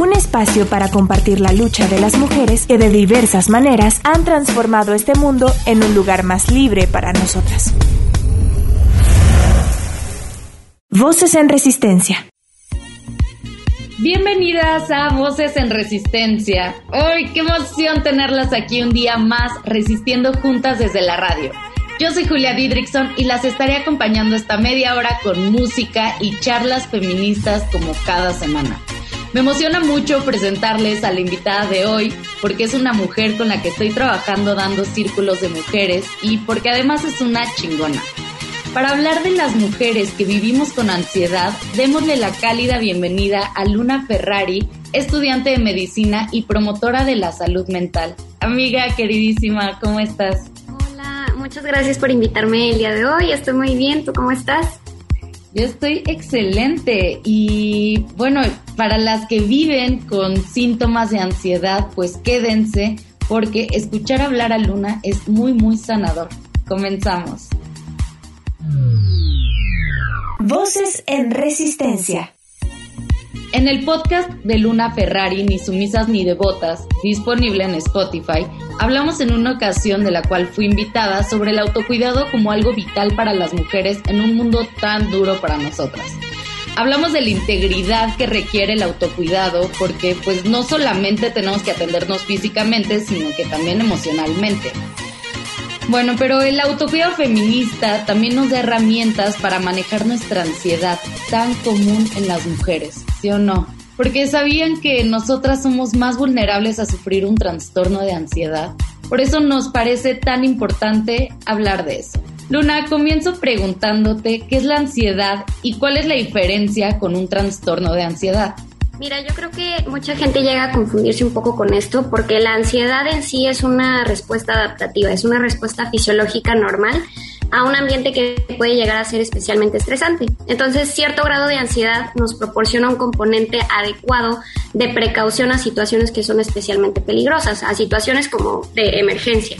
Un espacio para compartir la lucha de las mujeres que de diversas maneras han transformado este mundo en un lugar más libre para nosotras. Voces en Resistencia. Bienvenidas a Voces en Resistencia. ¡Ay, qué emoción tenerlas aquí un día más resistiendo juntas desde la radio! Yo soy Julia Didrikson y las estaré acompañando esta media hora con música y charlas feministas como cada semana. Me emociona mucho presentarles a la invitada de hoy porque es una mujer con la que estoy trabajando dando círculos de mujeres y porque además es una chingona. Para hablar de las mujeres que vivimos con ansiedad, démosle la cálida bienvenida a Luna Ferrari, estudiante de medicina y promotora de la salud mental. Amiga queridísima, ¿cómo estás? muchas gracias por invitarme el día de hoy. Estoy muy bien, ¿tú cómo estás? Yo estoy excelente y bueno, para las que viven con síntomas de ansiedad, pues quédense porque escuchar hablar a Luna es muy, muy sanador. Comenzamos. Voces en resistencia. En el podcast de Luna Ferrari, Ni sumisas ni devotas, disponible en Spotify, hablamos en una ocasión de la cual fui invitada sobre el autocuidado como algo vital para las mujeres en un mundo tan duro para nosotras. Hablamos de la integridad que requiere el autocuidado porque pues no solamente tenemos que atendernos físicamente, sino que también emocionalmente. Bueno, pero el autocuidado feminista también nos da herramientas para manejar nuestra ansiedad tan común en las mujeres, ¿sí o no? Porque sabían que nosotras somos más vulnerables a sufrir un trastorno de ansiedad. Por eso nos parece tan importante hablar de eso. Luna, comienzo preguntándote qué es la ansiedad y cuál es la diferencia con un trastorno de ansiedad. Mira, yo creo que mucha gente llega a confundirse un poco con esto porque la ansiedad en sí es una respuesta adaptativa, es una respuesta fisiológica normal a un ambiente que puede llegar a ser especialmente estresante. Entonces, cierto grado de ansiedad nos proporciona un componente adecuado de precaución a situaciones que son especialmente peligrosas, a situaciones como de emergencia.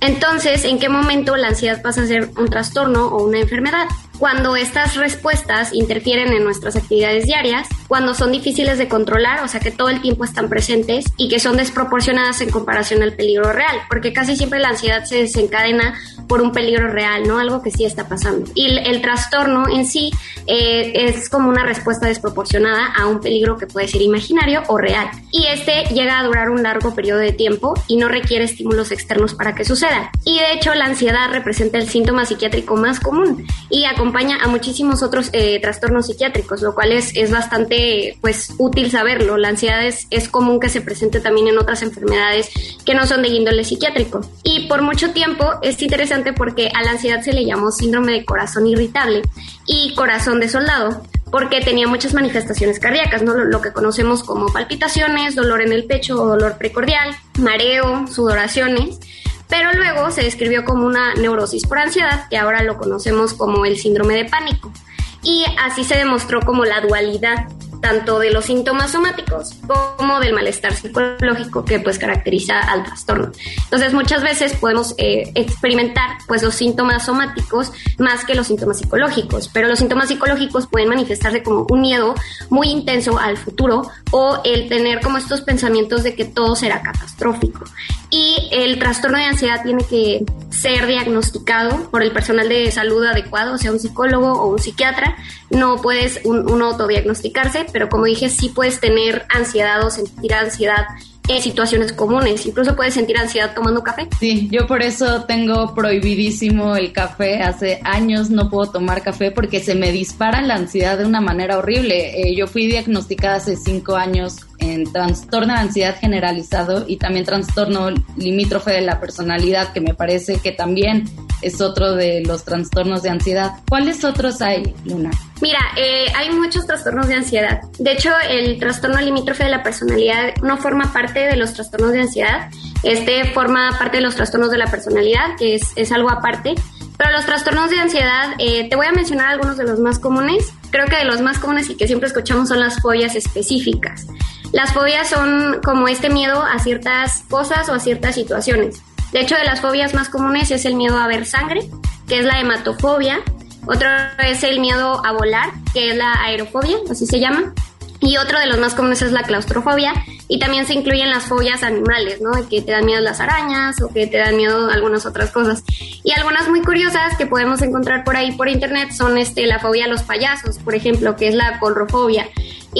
Entonces, ¿en qué momento la ansiedad pasa a ser un trastorno o una enfermedad? Cuando estas respuestas interfieren en nuestras actividades diarias, cuando son difíciles de controlar, o sea que todo el tiempo están presentes y que son desproporcionadas en comparación al peligro real, porque casi siempre la ansiedad se desencadena por un peligro real, ¿no? Algo que sí está pasando. Y el, trastorno en sí eh, es como una respuesta desproporcionada a un peligro que puede ser imaginario o real. Y este llega a durar un largo periodo de tiempo y no requiere estímulos externos para que suceda. Y de hecho la ansiedad representa el síntoma psiquiátrico más común y acompaña a muchísimos otros eh, trastornos psiquiátricos, lo cual es, es bastante pues útil saberlo. La ansiedad es, es común que se presente también en otras enfermedades que no son de índole psiquiátrico. Y por mucho tiempo es interesante porque a la ansiedad se le llamó síndrome de corazón irritable y corazón de soldado porque tenía muchas manifestaciones cardíacas, ¿no? Lo, que conocemos como palpitaciones, dolor en el pecho dolor precordial, mareo, sudoraciones, pero luego se describió como una neurosis por ansiedad, que ahora lo conocemos como el síndrome de pánico. Y así se demostró como la dualidad tanto de los síntomas somáticos como del malestar psicológico que pues caracteriza al trastorno. Entonces muchas veces podemos eh, experimentar pues los síntomas somáticos más que los síntomas psicológicos, pero los síntomas psicológicos pueden manifestarse como un miedo muy intenso al futuro o el tener como estos pensamientos de que todo será catastrófico. Y el trastorno de ansiedad tiene que ser diagnosticado por el personal de salud adecuado, sea un psicólogo o un psiquiatra. No puedes uno autodiagnosticarse, pero como dije, sí puedes tener ansiedad o sentir ansiedad en situaciones comunes. Incluso puedes sentir ansiedad tomando café. Sí, yo por eso tengo prohibidísimo el café. Hace años no puedo tomar café porque se me dispara la ansiedad de una manera horrible. Eh, yo fui diagnosticada hace cinco años en trastorno de ansiedad generalizado y también trastorno limítrofe de la personalidad, que me parece que también es otro de los trastornos de ansiedad. ¿Cuáles otros hay, Luna? Mira, eh, hay muchos trastornos de ansiedad. De hecho, el trastorno limítrofe de la personalidad no forma parte de los trastornos de ansiedad. Este forma parte de los trastornos de la personalidad, que es, es algo aparte Pero los trastornos de ansiedad, eh, te voy a mencionar algunos de los más comunes. Creo que de los más comunes y que siempre escuchamos son las fobias específicas. Las fobias son como este miedo a ciertas cosas o a ciertas situaciones. De hecho, de las fobias más comunes es el miedo a ver sangre, que es la hematofobia. Otro es el miedo a volar, que es la aerofobia, así se llama. Y otro de los más comunes es la claustrofobia. Y también se incluyen las fobias animales, ¿no? Que te dan miedo las arañas o que te dan miedo algunas otras cosas. Y algunas muy curiosas que podemos encontrar por ahí por internet son este, la fobia a los payasos, por ejemplo, que es la colrofobia.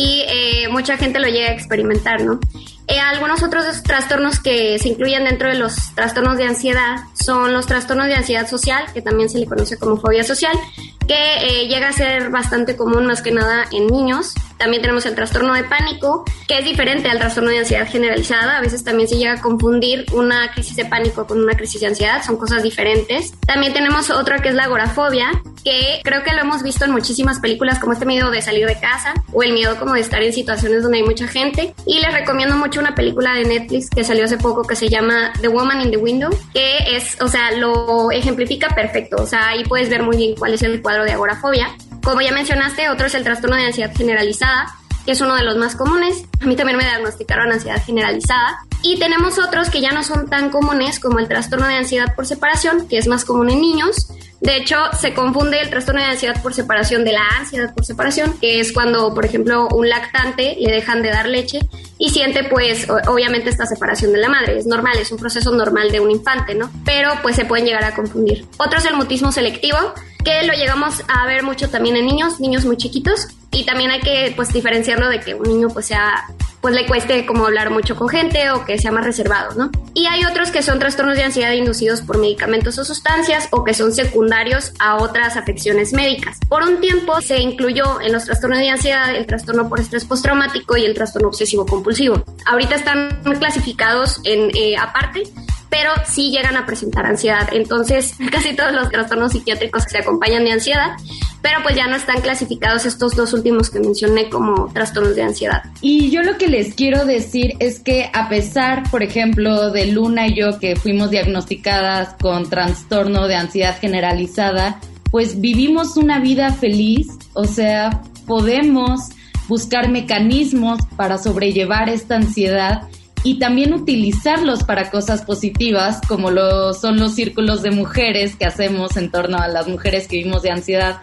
Y eh, mucha gente lo llega a experimentar, ¿no? Eh, algunos otros trastornos que se incluyen dentro de los trastornos de ansiedad son los trastornos de ansiedad social, que también se le conoce como fobia social, que eh, llega a ser bastante común más que nada en niños. También tenemos el trastorno de pánico, que es diferente al trastorno de ansiedad generalizada. A veces también se llega a confundir una crisis de pánico con una crisis de ansiedad, son cosas diferentes. También tenemos otra que es la agorafobia, que creo que lo hemos visto en muchísimas películas, como este miedo de salir de casa o el miedo como de estar en situaciones donde hay mucha gente. Y les recomiendo mucho una película de Netflix que salió hace poco que se llama The Woman in the Window, que es, o sea, lo ejemplifica perfecto. O sea, ahí puedes ver muy bien cuál es el cuadro de agorafobia. Como ya mencionaste, otro es el trastorno de ansiedad generalizada, que es uno de los más comunes. A mí también me diagnosticaron ansiedad generalizada. Y tenemos otros que ya no son tan comunes, como el trastorno de ansiedad por separación, que es más común en niños. De hecho, se confunde el trastorno de ansiedad por separación de la ansiedad por separación, que es cuando, por ejemplo, un lactante le dejan de dar leche y siente, pues, obviamente esta separación de la madre. Es normal, es un proceso normal de un infante, ¿no? Pero, pues, se pueden llegar a confundir. Otro es el mutismo selectivo, que lo llegamos a ver mucho también en niños, niños muy chiquitos, y también hay que, pues, diferenciarlo de que un niño, pues, sea pues le cueste como hablar mucho con gente o que sea más reservado, ¿no? Y hay otros que son trastornos de ansiedad inducidos por medicamentos o sustancias o que son secundarios a otras afecciones médicas. Por un tiempo se incluyó en los trastornos de ansiedad el trastorno por estrés postraumático y el trastorno obsesivo compulsivo. Ahorita están clasificados en eh, aparte pero sí llegan a presentar ansiedad. Entonces, casi todos los trastornos psiquiátricos se acompañan de ansiedad, pero pues ya no están clasificados estos dos últimos que mencioné como trastornos de ansiedad. Y yo lo que les quiero decir es que a pesar, por ejemplo, de Luna y yo que fuimos diagnosticadas con trastorno de ansiedad generalizada, pues vivimos una vida feliz, o sea, podemos buscar mecanismos para sobrellevar esta ansiedad y también utilizarlos para cosas positivas, como lo son los círculos de mujeres que hacemos en torno a las mujeres que vivimos de ansiedad.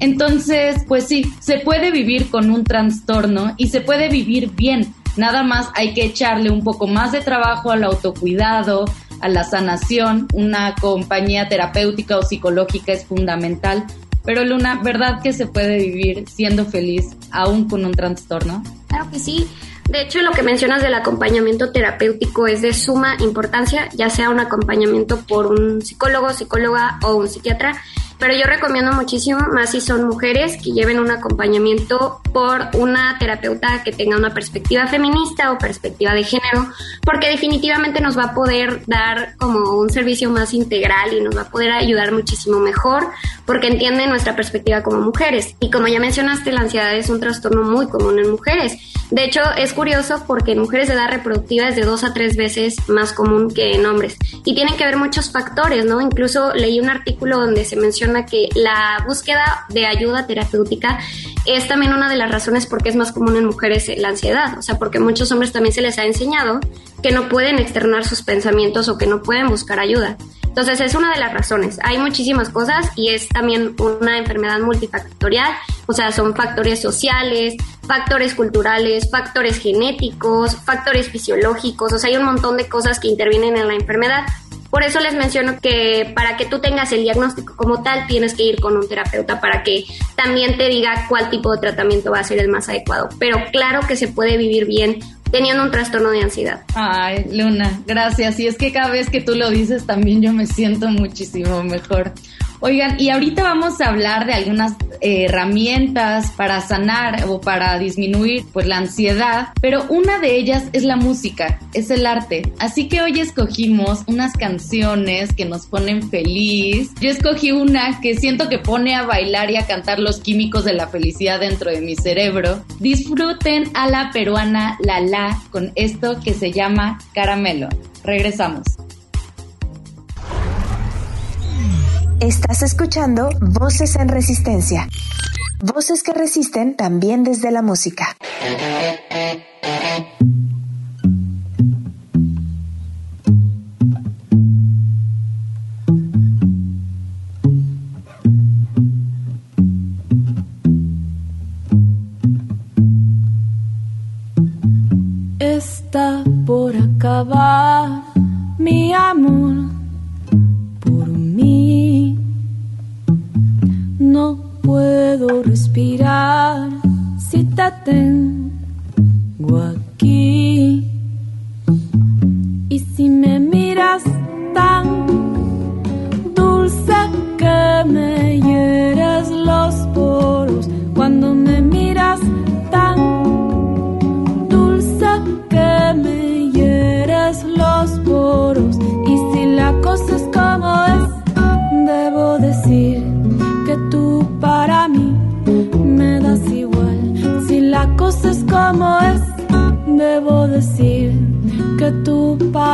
Entonces, pues sí, se puede vivir con un trastorno y se puede vivir bien. Nada más hay que echarle un poco más de trabajo al autocuidado, a la sanación. Una compañía terapéutica o psicológica es fundamental. Pero Luna, ¿verdad que se puede vivir siendo feliz aún con un trastorno? Claro que sí. De hecho, lo que mencionas del acompañamiento terapéutico es de suma importancia, ya sea un acompañamiento por un psicólogo, psicóloga o un psiquiatra, pero yo recomiendo muchísimo, más si son mujeres, que lleven un acompañamiento por una terapeuta que tenga una perspectiva feminista o perspectiva de género, porque definitivamente nos va a poder dar como un servicio más integral y nos va a poder ayudar muchísimo mejor, porque entiende nuestra perspectiva como mujeres. Y como ya mencionaste, la ansiedad es un trastorno muy común en mujeres de hecho, es curioso porque en mujeres de edad reproductiva es de dos a tres veces más común que en hombres. Y tienen que ver muchos factores, ¿no? Incluso leí un artículo donde se menciona que la búsqueda de ayuda terapéutica es también una de las razones por qué es más común en mujeres la ansiedad. O sea, porque muchos hombres también se les ha enseñado que no pueden externar sus pensamientos o que no pueden buscar ayuda. Entonces es una de las razones. Hay muchísimas cosas y es también una enfermedad multifactorial, o sea, son factores sociales, factores culturales, factores genéticos, factores fisiológicos, o sea, hay un montón de cosas que intervienen en la enfermedad. Por eso les menciono que para que tú tengas el diagnóstico como tal, tienes que ir con un terapeuta para que también te diga cuál tipo de tratamiento va a ser el más adecuado. Pero claro que se puede vivir bien teniendo un trastorno de ansiedad. Ay, Luna, gracias. Y es que cada vez que tú lo dices también yo me siento muchísimo mejor. Oigan, y ahorita vamos a hablar de algunas eh, herramientas para sanar o para disminuir pues la ansiedad, pero una de ellas es la música, es el arte. Así que hoy escogimos unas canciones que nos ponen feliz. Yo escogí una que siento que pone a bailar y a cantar los químicos de la felicidad dentro de mi cerebro. Disfruten a la peruana La La con esto que se llama Caramelo. Regresamos. Estás escuchando Voces en Resistencia. Voces que resisten también desde la música. Está por acabar mi amor respirar. Si te tengo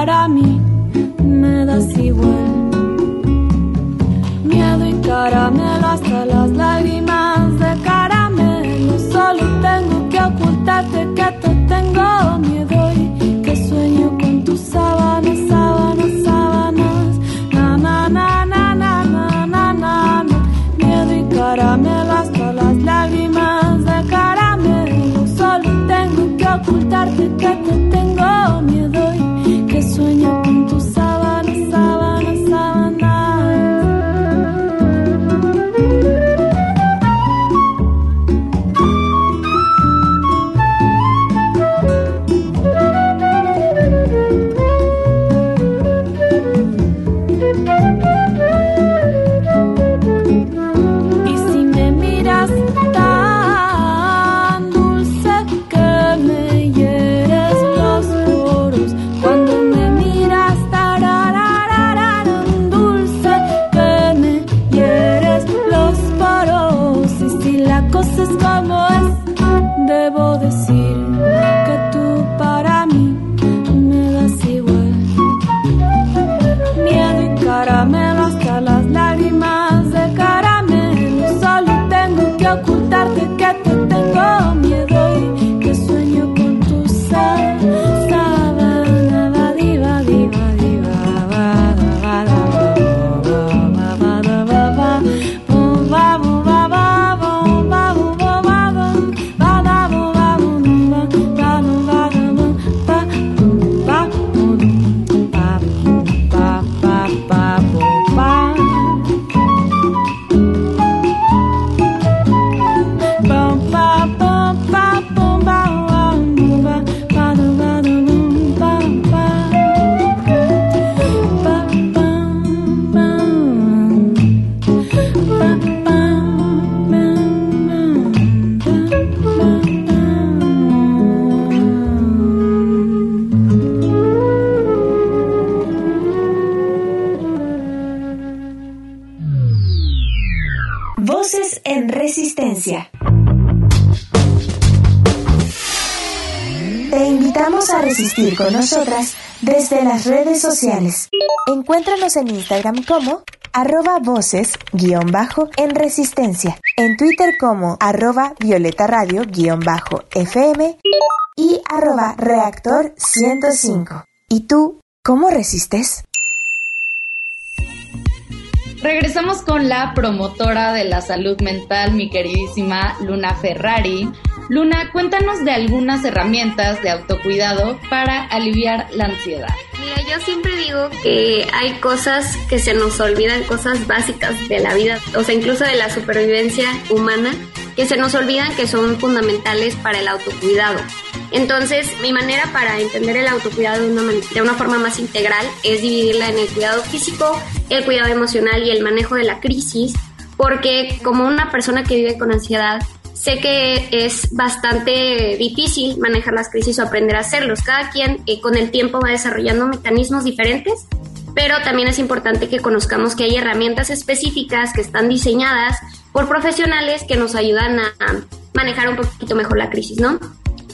para mim. Sociales. Encuéntranos en Instagram como arroba voces guion bajo en resistencia, en Twitter como arroba violeta radio guion bajo fm y arroba reactor 105. ¿Y tú, cómo resistes? Regresamos con la promotora de la salud mental, mi queridísima Luna Ferrari. Luna, cuéntanos de algunas herramientas de autocuidado para aliviar la ansiedad. Mira, yo siempre digo que hay cosas que se nos olvidan, cosas básicas de la vida, o sea, incluso de la supervivencia humana, que se nos olvidan que son fundamentales para el autocuidado. Entonces, mi manera para entender el autocuidado de una, de una forma más integral es dividirla en el cuidado físico, el cuidado emocional y el manejo de la crisis, porque como una persona que vive con ansiedad, sé que es bastante difícil manejar las crisis o aprender a hacerlos. Cada quien eh, con el tiempo va desarrollando mecanismos diferentes, pero también es importante que conozcamos que hay herramientas específicas que están diseñadas por profesionales que nos ayudan a manejar un poquito mejor la crisis, ¿no?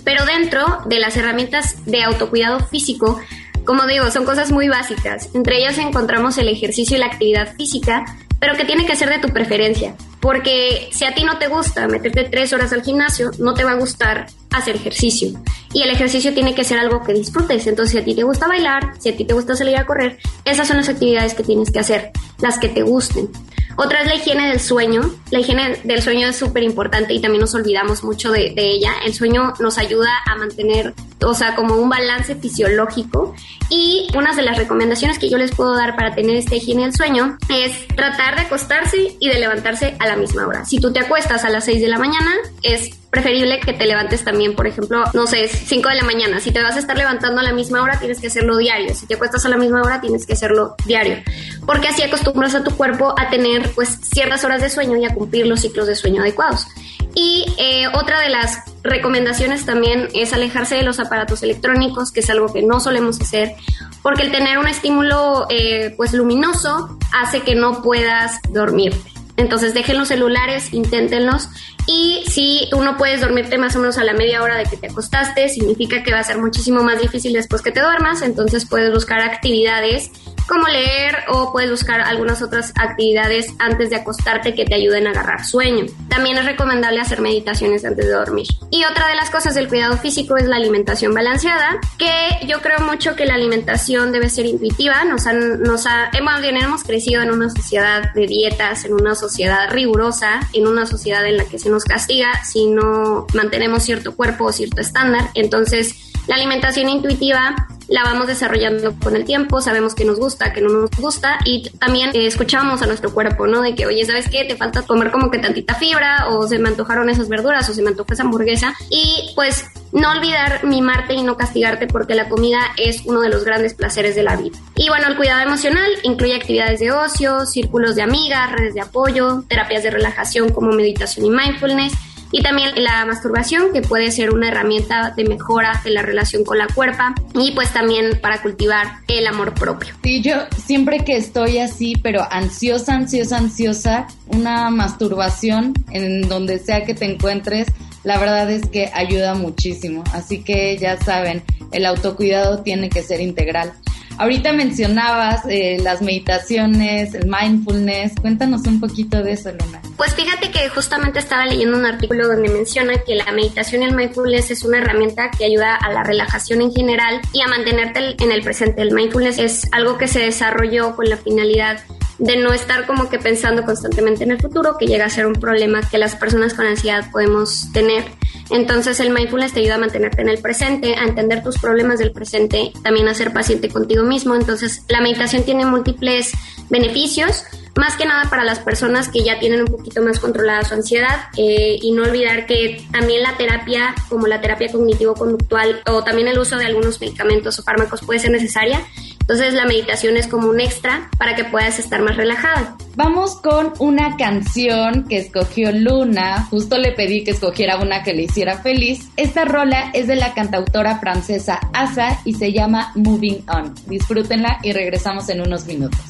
Pero dentro de las herramientas de autocuidado físico, como digo, son cosas muy básicas. Entre ellas encontramos el ejercicio y la actividad física, pero que tiene que ser de tu preferencia. Porque si a ti no te gusta meterte tres horas al gimnasio, no te va a gustar hacer ejercicio. Y el ejercicio tiene que ser algo que disfrutes. Entonces, si a ti te gusta bailar, si a ti te gusta salir a correr, esas son las actividades que tienes que hacer, las que te gusten. Otra es la higiene del sueño. La higiene del sueño es súper importante y también nos olvidamos mucho de, ella. El sueño nos ayuda a mantener, o sea, como un balance fisiológico. Y una de las recomendaciones que yo les puedo dar para tener esta higiene del sueño es tratar de acostarse y de levantarse a la misma hora. Si tú te acuestas a las 6 de la mañana, es preferible que te levantes también, por ejemplo, no sé, 5 de la mañana. Si te vas a estar levantando a la misma hora, tienes que hacerlo diario. Si te acuestas a la misma hora, tienes que hacerlo diario. Porque así acostumbras a tu cuerpo a tener pues ciertas horas de sueño y a cumplir los ciclos de sueño adecuados. Y eh, otra de las recomendaciones también es alejarse de los aparatos electrónicos, que es algo que no solemos hacer, porque el tener un estímulo eh, pues luminoso hace que no puedas dormirte. Entonces dejen los celulares, inténtenlos y si tú no puedes dormirte más o menos a la media hora de que te acostaste, significa que va a ser muchísimo más difícil después que te duermas, entonces puedes buscar actividades como leer o puedes buscar algunas otras actividades antes de acostarte que te ayuden a agarrar sueño. También es recomendable hacer meditaciones antes de dormir. Y otra de las cosas del cuidado físico es la alimentación balanceada, que yo creo mucho que la alimentación debe ser intuitiva. Nos han, nos ha, hemos crecido en una sociedad de dietas, en una sociedad rigurosa, en una sociedad en la que se nos castiga si no mantenemos cierto cuerpo o cierto estándar. Entonces, la alimentación intuitiva la vamos desarrollando con el tiempo, sabemos que nos gusta, que no nos gusta y también eh, escuchamos a nuestro cuerpo, ¿no? De que, oye, ¿sabes qué? Te falta comer como que tantita fibra o se me antojaron esas verduras o se me antojó esa hamburguesa y pues no olvidar mimarte y no castigarte porque la comida es uno de los grandes placeres de la vida. Y bueno, el cuidado emocional incluye actividades de ocio, círculos de amigas, redes de apoyo, terapias de relajación como meditación y mindfulness y también la masturbación, que puede ser una herramienta de mejora de la relación con la cuerpa y pues también para cultivar el amor propio. Sí, yo siempre que estoy así, pero ansiosa, ansiosa, ansiosa, una masturbación en donde sea que te encuentres, la verdad es que ayuda muchísimo. Así que ya saben, el autocuidado tiene que ser integral. Ahorita mencionabas eh, las meditaciones, el mindfulness. Cuéntanos un poquito de eso, Luna. Pues fíjate que justamente estaba leyendo un artículo donde menciona que la meditación y el mindfulness es una herramienta que ayuda a la relajación en general y a mantenerte en el presente. El mindfulness es algo que se desarrolló con la finalidad de no estar como que pensando constantemente en el futuro, que llega a ser un problema que las personas con ansiedad podemos tener. Entonces el mindfulness te ayuda a mantenerte en el presente, a entender tus problemas del presente, también a ser paciente contigo mismo. Entonces la meditación tiene múltiples beneficios, más que nada para las personas que ya tienen un poquito más controlada su ansiedad eh, y no olvidar que también la terapia, como la terapia cognitivo-conductual o también el uso de algunos medicamentos o fármacos puede ser necesaria. Entonces la meditación es como un extra para que puedas estar más relajada. Vamos con una canción que escogió Luna. Justo le pedí que escogiera una que le hiciera feliz. Esta rola es de la cantautora francesa Asa y se llama Moving On. Disfrútenla y regresamos en unos minutos.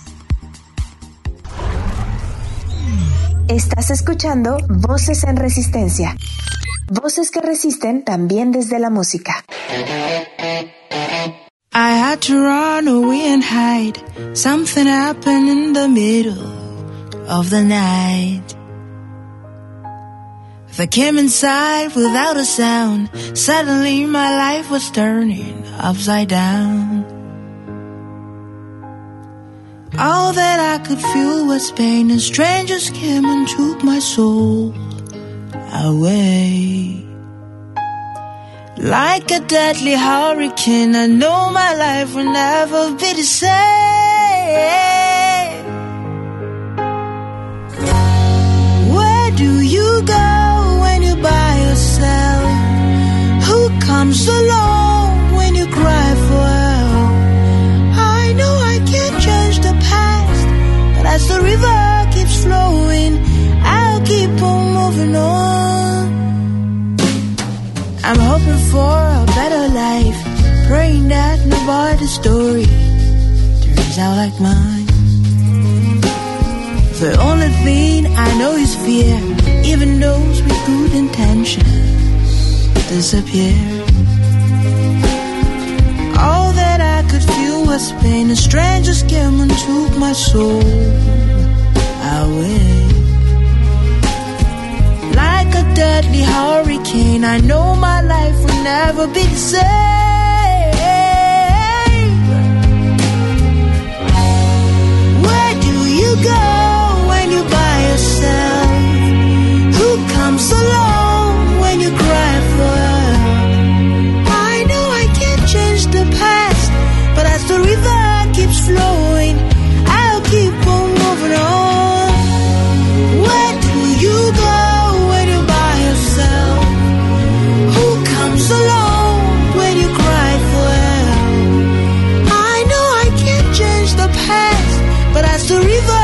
Estás escuchando Voces en Resistencia. Voces que resisten también desde la música. I had to run away and hide. Something happened in the middle of the night. I came inside without a sound, suddenly my life was turning upside down. All that I could feel was pain, and strangers came and took my soul away. Like a deadly hurricane, I know my life will never be the same. Where do you go when you're by yourself? Who comes along when you cry for help? I know I can't change the past, but as the river keeps flowing, I'll keep on moving on. I'm hoping for a better life, praying that nobody's story turns out like mine. The only thing I know is fear, even those with good intentions disappear. All that I could feel was pain, and strangers came and took my soul highway. Deadly hurricane, I know my life will never be the same. Where do you go when you're by yourself? Who comes along the river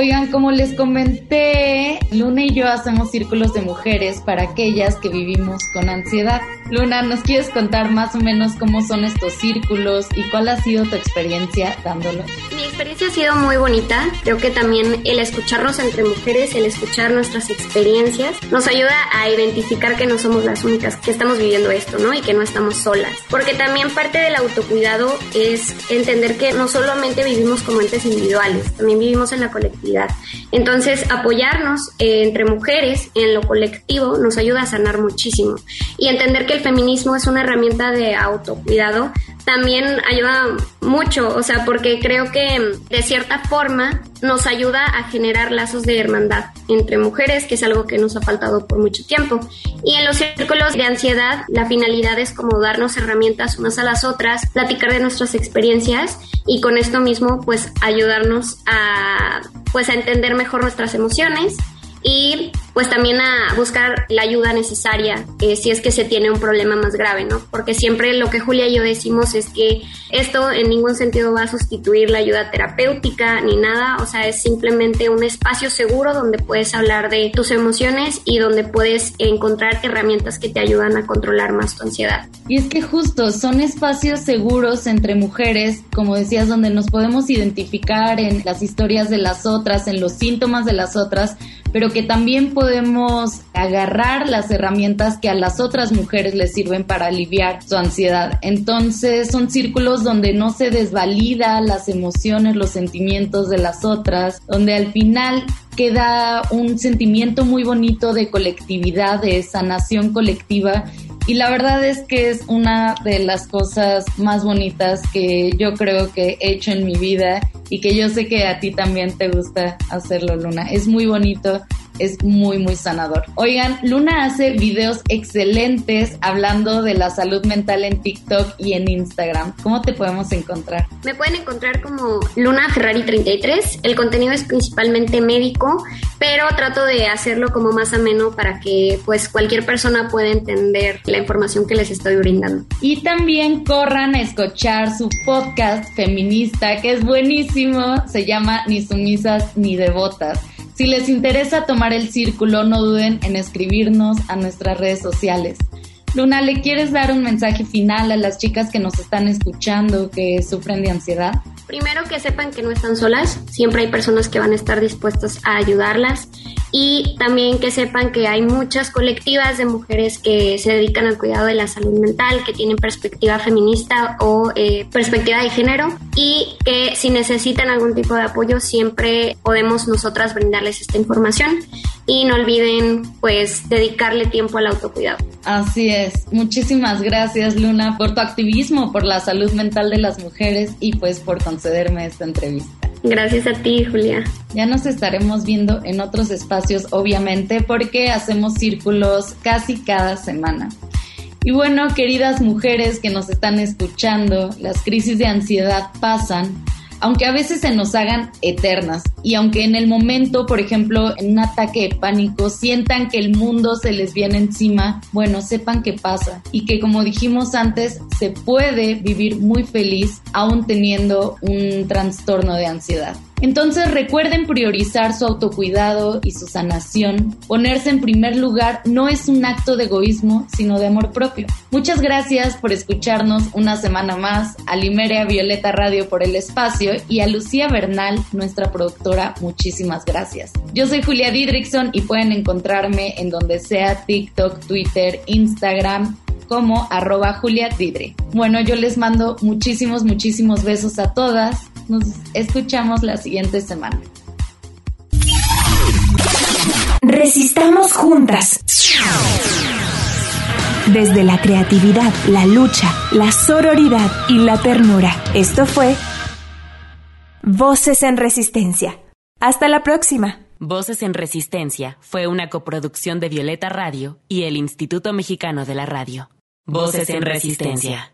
Oigan, como les comenté, Luna y yo hacemos círculos de mujeres para aquellas que vivimos con ansiedad. Luna, ¿nos quieres contar más o menos cómo son estos círculos y cuál ha sido tu experiencia dándolos? Mi experiencia ha sido muy bonita. Creo que también el escucharnos entre mujeres, el escuchar nuestras experiencias, nos ayuda a identificar que no somos las únicas que estamos viviendo esto, ¿no? Y que no estamos solas. Porque también parte del autocuidado es entender que no solamente vivimos como entes individuales, también vivimos en la colectividad. Entonces, apoyarnos eh, entre mujeres en lo colectivo nos ayuda a sanar muchísimo. Y entender que el feminismo es una herramienta de autocuidado también ayuda mucho, o sea, porque creo que de cierta forma nos ayuda a generar lazos de hermandad entre mujeres, que es algo que nos ha faltado por mucho tiempo. Y en los círculos de ansiedad, la finalidad es como darnos herramientas unas a las otras, platicar de nuestras experiencias y con esto mismo, pues ayudarnos a, pues a entender mejor nuestras emociones y pues también a buscar la ayuda necesaria eh, si es que se tiene un problema más grave, ¿no? Porque siempre lo que Julia y yo decimos es que esto en ningún sentido va a sustituir la ayuda terapéutica ni nada, o sea, es simplemente un espacio seguro donde puedes hablar de tus emociones y donde puedes encontrar herramientas que te ayudan a controlar más tu ansiedad. Y es que justo son espacios seguros entre mujeres, como decías, donde nos podemos identificar en las historias de las otras, en los síntomas de las otras, pero que también podemos agarrar las herramientas que a las otras mujeres les sirven para aliviar su ansiedad. Entonces son círculos donde no se desvalida las emociones, los sentimientos de las otras, donde al final queda un sentimiento muy bonito de colectividad, de sanación colectiva y la verdad es que es una de las cosas más bonitas que yo creo que he hecho en mi vida y que yo sé que a ti también te gusta hacerlo, Luna. Es muy bonito es muy, muy sanador. Oigan, Luna hace videos excelentes hablando de la salud mental en TikTok y en Instagram. ¿Cómo te podemos encontrar? Me pueden encontrar como Luna Ferrari 33. El contenido es principalmente médico, pero trato de hacerlo como más ameno para que pues cualquier persona pueda entender la información que les estoy brindando. Y también corran a escuchar su podcast feminista, que es buenísimo. Se llama Ni sumisas ni devotas. Si les interesa tomar el círculo, no duden en escribirnos a nuestras redes sociales. Luna, ¿le quieres dar un mensaje final a las chicas que nos están escuchando que sufren de ansiedad? Primero que sepan que no están solas, siempre hay personas que van a estar dispuestas a ayudarlas y también que sepan que hay muchas colectivas de mujeres que se dedican al cuidado de la salud mental, que tienen perspectiva feminista o eh, perspectiva de género y que si necesitan algún tipo de apoyo siempre podemos nosotras brindarles esta información y no olviden pues dedicarle tiempo al autocuidado. Así es. Muchísimas gracias Luna por tu activismo por la salud mental de las mujeres y pues por concederme esta entrevista. Gracias a ti, Julia. Ya nos estaremos viendo en otros espacios, obviamente, porque hacemos círculos casi cada semana. Y bueno, queridas mujeres que nos están escuchando, las crisis de ansiedad pasan, aunque a veces se nos hagan eternas y aunque en el momento, por ejemplo, en un ataque de pánico, sientan que el mundo se les viene encima, bueno, sepan qué pasa y que como dijimos antes, se puede vivir muy feliz aún teniendo un trastorno de ansiedad. Entonces recuerden priorizar su autocuidado y su sanación. Ponerse en primer lugar no es un acto de egoísmo, sino de amor propio. Muchas gracias por escucharnos una semana más, a Limeria Violeta Radio por el espacio y a Lucía Bernal, nuestra productora, muchísimas gracias. Yo soy Julia Didrickson y pueden encontrarme en donde sea TikTok, Twitter, Instagram como arroba Julia. Bueno, yo les mando muchísimos, muchísimos besos a todas nos escuchamos la siguiente semana. Resistamos juntas. Desde la creatividad, la lucha, la sororidad y la ternura. Esto fue Voces en Resistencia. Hasta la próxima. Voces en Resistencia fue una coproducción de Violeta Radio y el Instituto Mexicano de la Radio. Voces en Resistencia.